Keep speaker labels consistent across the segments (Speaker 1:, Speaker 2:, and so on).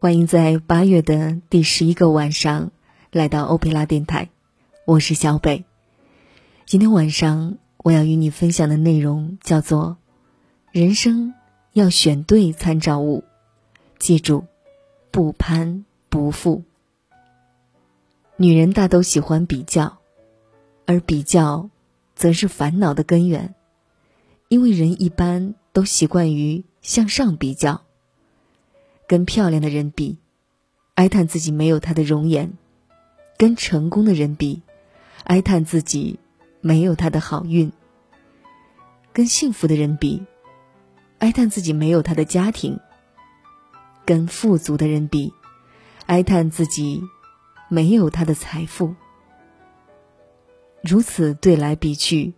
Speaker 1: 欢迎在八月的第十一个晚上来到欧佩拉电台，我是小北。今天晚上我要与你分享的内容叫做“人生要选对参照物”，记住，不攀不附。女人大都喜欢比较，而比较，则是烦恼的根源，因为人一般都习惯于向上比较。跟漂亮的人比，哀叹自己没有她的容颜；跟成功的人比，哀叹自己没有他的好运；跟幸福的人比，哀叹自己没有他的家庭；跟富足的人比，哀叹自己没有他的财富。如此对来比去，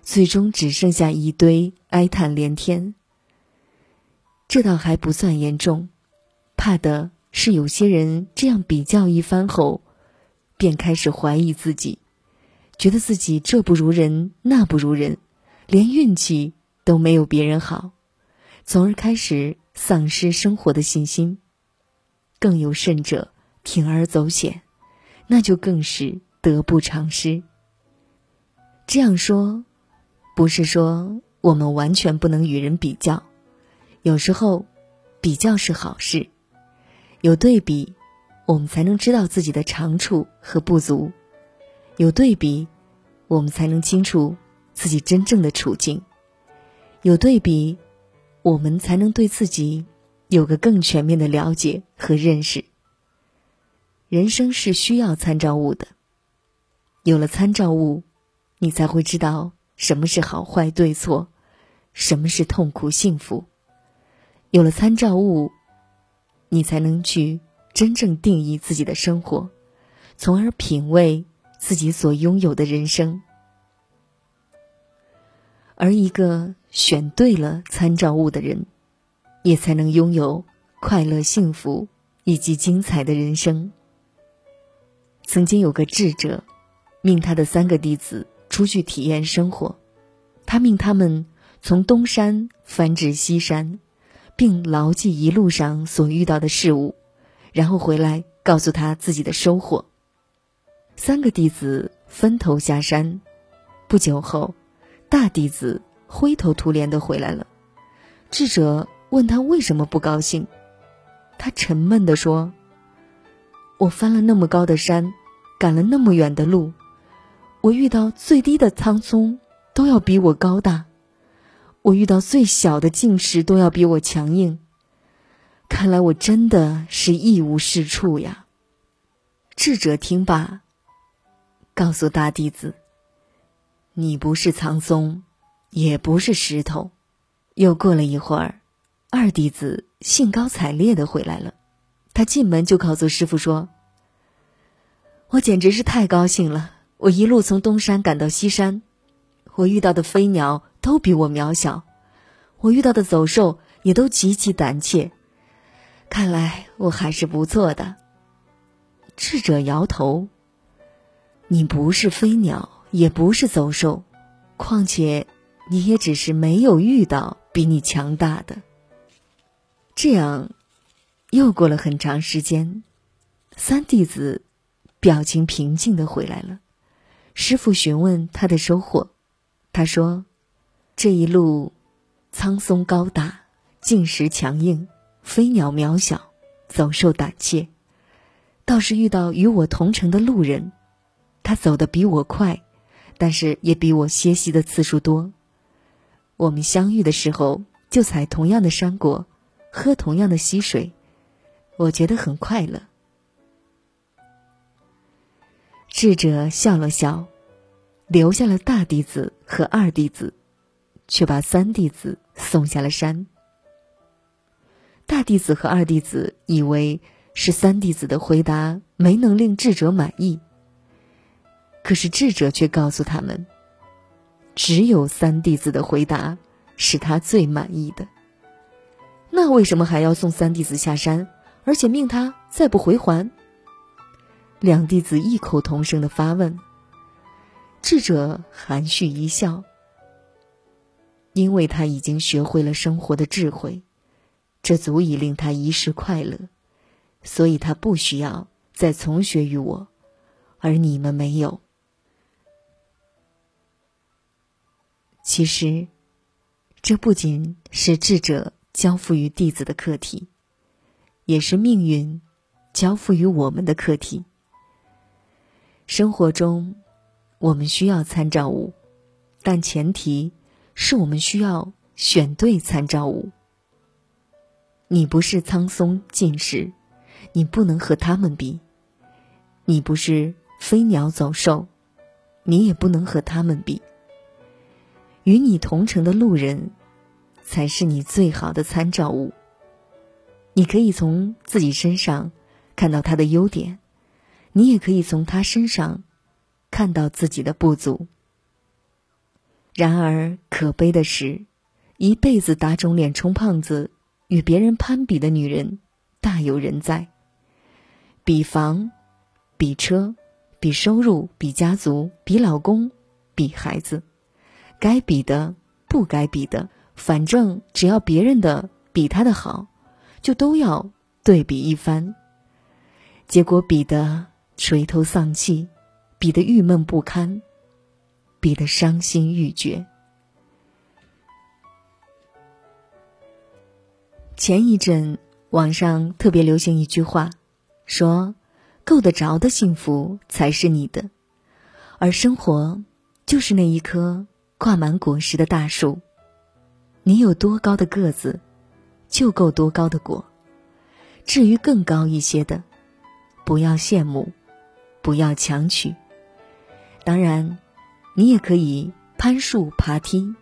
Speaker 1: 最终只剩下一堆哀叹连天。这倒还不算严重。怕的是有些人这样比较一番后，便开始怀疑自己，觉得自己这不如人那不如人，连运气都没有别人好，从而开始丧失生活的信心。更有甚者，铤而走险，那就更是得不偿失。这样说，不是说我们完全不能与人比较，有时候，比较是好事。有对比，我们才能知道自己的长处和不足；有对比，我们才能清楚自己真正的处境；有对比，我们才能对自己有个更全面的了解和认识。人生是需要参照物的，有了参照物，你才会知道什么是好坏对错，什么是痛苦幸福。有了参照物。你才能去真正定义自己的生活，从而品味自己所拥有的人生。而一个选对了参照物的人，也才能拥有快乐、幸福以及精彩的人生。曾经有个智者，命他的三个弟子出去体验生活，他命他们从东山翻至西山。并牢记一路上所遇到的事物，然后回来告诉他自己的收获。三个弟子分头下山，不久后，大弟子灰头土脸的回来了。智者问他为什么不高兴，他沉闷的说：“我翻了那么高的山，赶了那么远的路，我遇到最低的苍松都要比我高大。”我遇到最小的境石都要比我强硬，看来我真的是一无是处呀。智者听罢，告诉大弟子：“你不是苍松，也不是石头。”又过了一会儿，二弟子兴高采烈的回来了。他进门就告诉师傅说：“我简直是太高兴了！我一路从东山赶到西山，我遇到的飞鸟。”都比我渺小，我遇到的走兽也都极其胆怯。看来我还是不错的。智者摇头：“你不是飞鸟，也不是走兽，况且你也只是没有遇到比你强大的。”这样，又过了很长时间，三弟子表情平静的回来了。师傅询问他的收获，他说。这一路，苍松高大，静石强硬，飞鸟渺小，走兽胆怯。倒是遇到与我同城的路人，他走得比我快，但是也比我歇息的次数多。我们相遇的时候，就采同样的山果，喝同样的溪水，我觉得很快乐。智者笑了笑，留下了大弟子和二弟子。却把三弟子送下了山。大弟子和二弟子以为是三弟子的回答没能令智者满意，可是智者却告诉他们，只有三弟子的回答是他最满意的。那为什么还要送三弟子下山，而且命他再不回还？两弟子异口同声的发问。智者含蓄一笑。因为他已经学会了生活的智慧，这足以令他一世快乐。所以他不需要再从学于我，而你们没有。其实，这不仅是智者交付于弟子的课题，也是命运交付于我们的课题。生活中，我们需要参照物，但前提是我们需要选对参照物。你不是苍松进士，你不能和他们比；你不是飞鸟走兽，你也不能和他们比。与你同城的路人，才是你最好的参照物。你可以从自己身上看到他的优点，你也可以从他身上看到自己的不足。然而，可悲的是，一辈子打肿脸充胖子，与别人攀比的女人大有人在。比房，比车，比收入，比家族，比老公，比孩子。该比的，不该比的，反正只要别人的比他的好，就都要对比一番。结果比的垂头丧气，比的郁闷不堪，比的伤心欲绝。前一阵网上特别流行一句话，说：“够得着的幸福才是你的，而生活就是那一棵。”挂满果实的大树，你有多高的个子，就够多高的果。至于更高一些的，不要羡慕，不要强取。当然，你也可以攀树爬梯，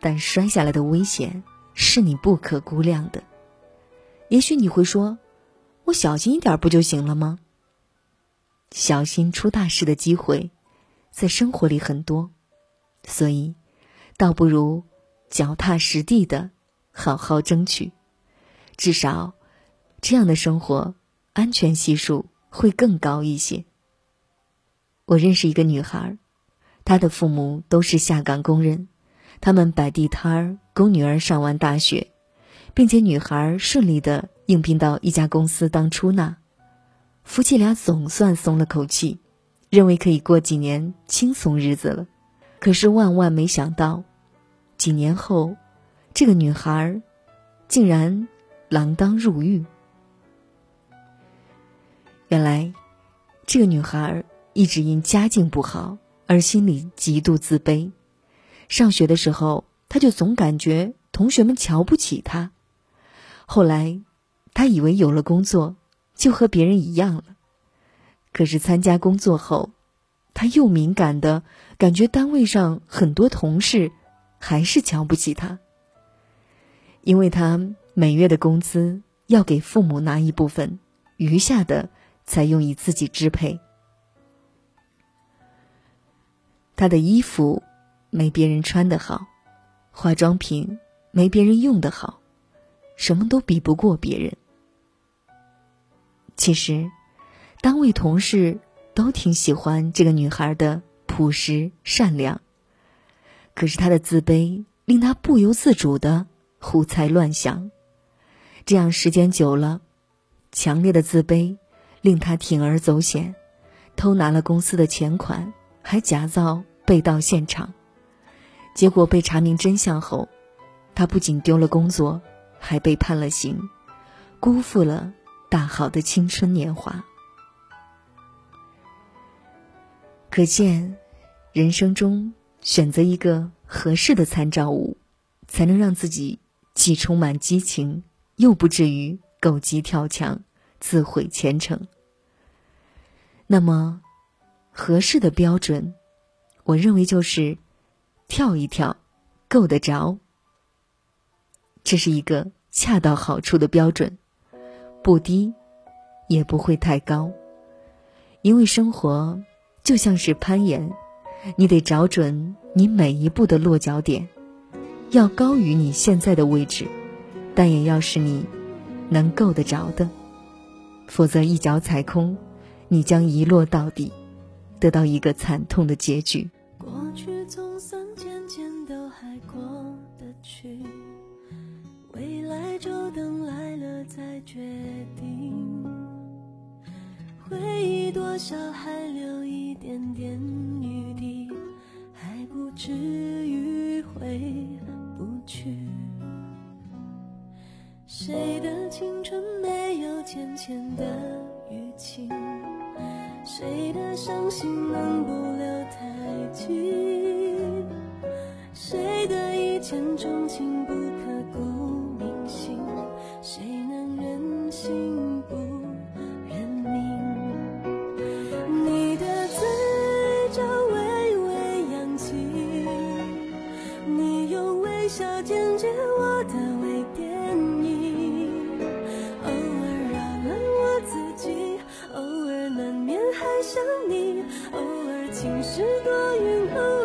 Speaker 1: 但摔下来的危险是你不可估量的。也许你会说：“我小心一点不就行了吗？”小心出大事的机会，在生活里很多。所以，倒不如脚踏实地的好好争取，至少这样的生活安全系数会更高一些。我认识一个女孩，他的父母都是下岗工人，他们摆地摊儿供女儿上完大学，并且女孩顺利的应聘到一家公司当出纳，夫妻俩总算松了口气，认为可以过几年轻松日子了。可是万万没想到，几年后，这个女孩竟然锒铛入狱。原来，这个女孩一直因家境不好而心里极度自卑。上学的时候，她就总感觉同学们瞧不起她。后来，她以为有了工作就和别人一样了。可是参加工作后，他又敏感的感觉，单位上很多同事还是瞧不起他，因为他每月的工资要给父母拿一部分，余下的才用以自己支配。他的衣服没别人穿的好，化妆品没别人用的好，什么都比不过别人。其实，单位同事。都挺喜欢这个女孩的朴实善良，可是她的自卑令她不由自主的胡猜乱想，这样时间久了，强烈的自卑令她铤而走险，偷拿了公司的钱款，还假造被盗现场，结果被查明真相后，他不仅丢了工作，还被判了刑，辜负了大好的青春年华。可见，人生中选择一个合适的参照物，才能让自己既充满激情，又不至于狗急跳墙、自毁前程。那么，合适的标准，我认为就是跳一跳，够得着。这是一个恰到好处的标准，不低，也不会太高，因为生活。就像是攀岩，你得找准你每一步的落脚点，要高于你现在的位置，但也要是你能够得着的，否则一脚踩空，你将一落到底，得到一个惨痛的结局。过去总算渐渐都还过得去未来就等来了再决定。
Speaker 2: 回忆多少海里想你偶尔晴时多云偶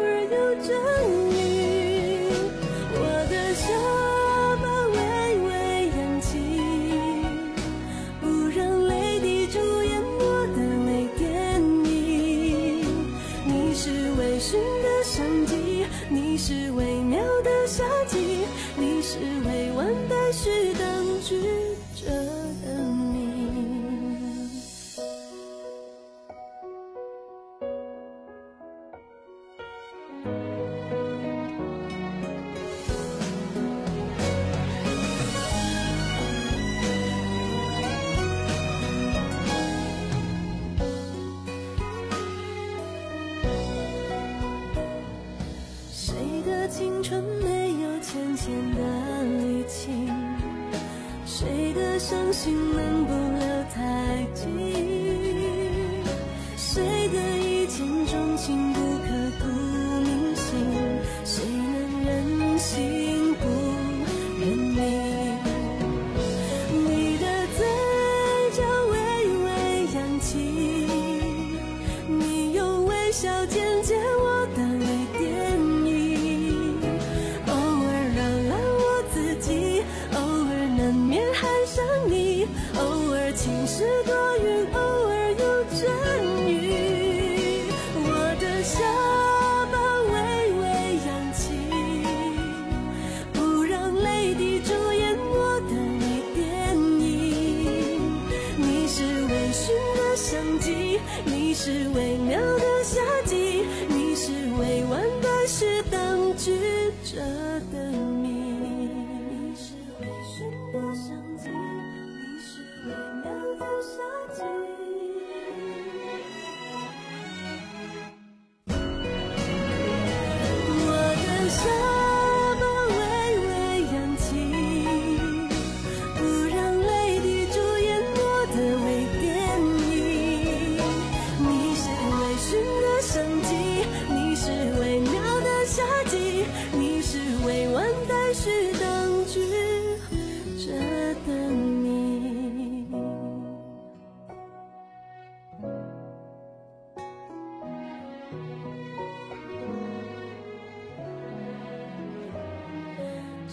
Speaker 2: 前的力气，谁的伤心能不留太记？谁的一见钟情。季，你是微妙的夏季，你是未完待续当局者的谜，你是的，你是微妙的夏季。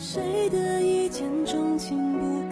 Speaker 2: 谁的一见钟情不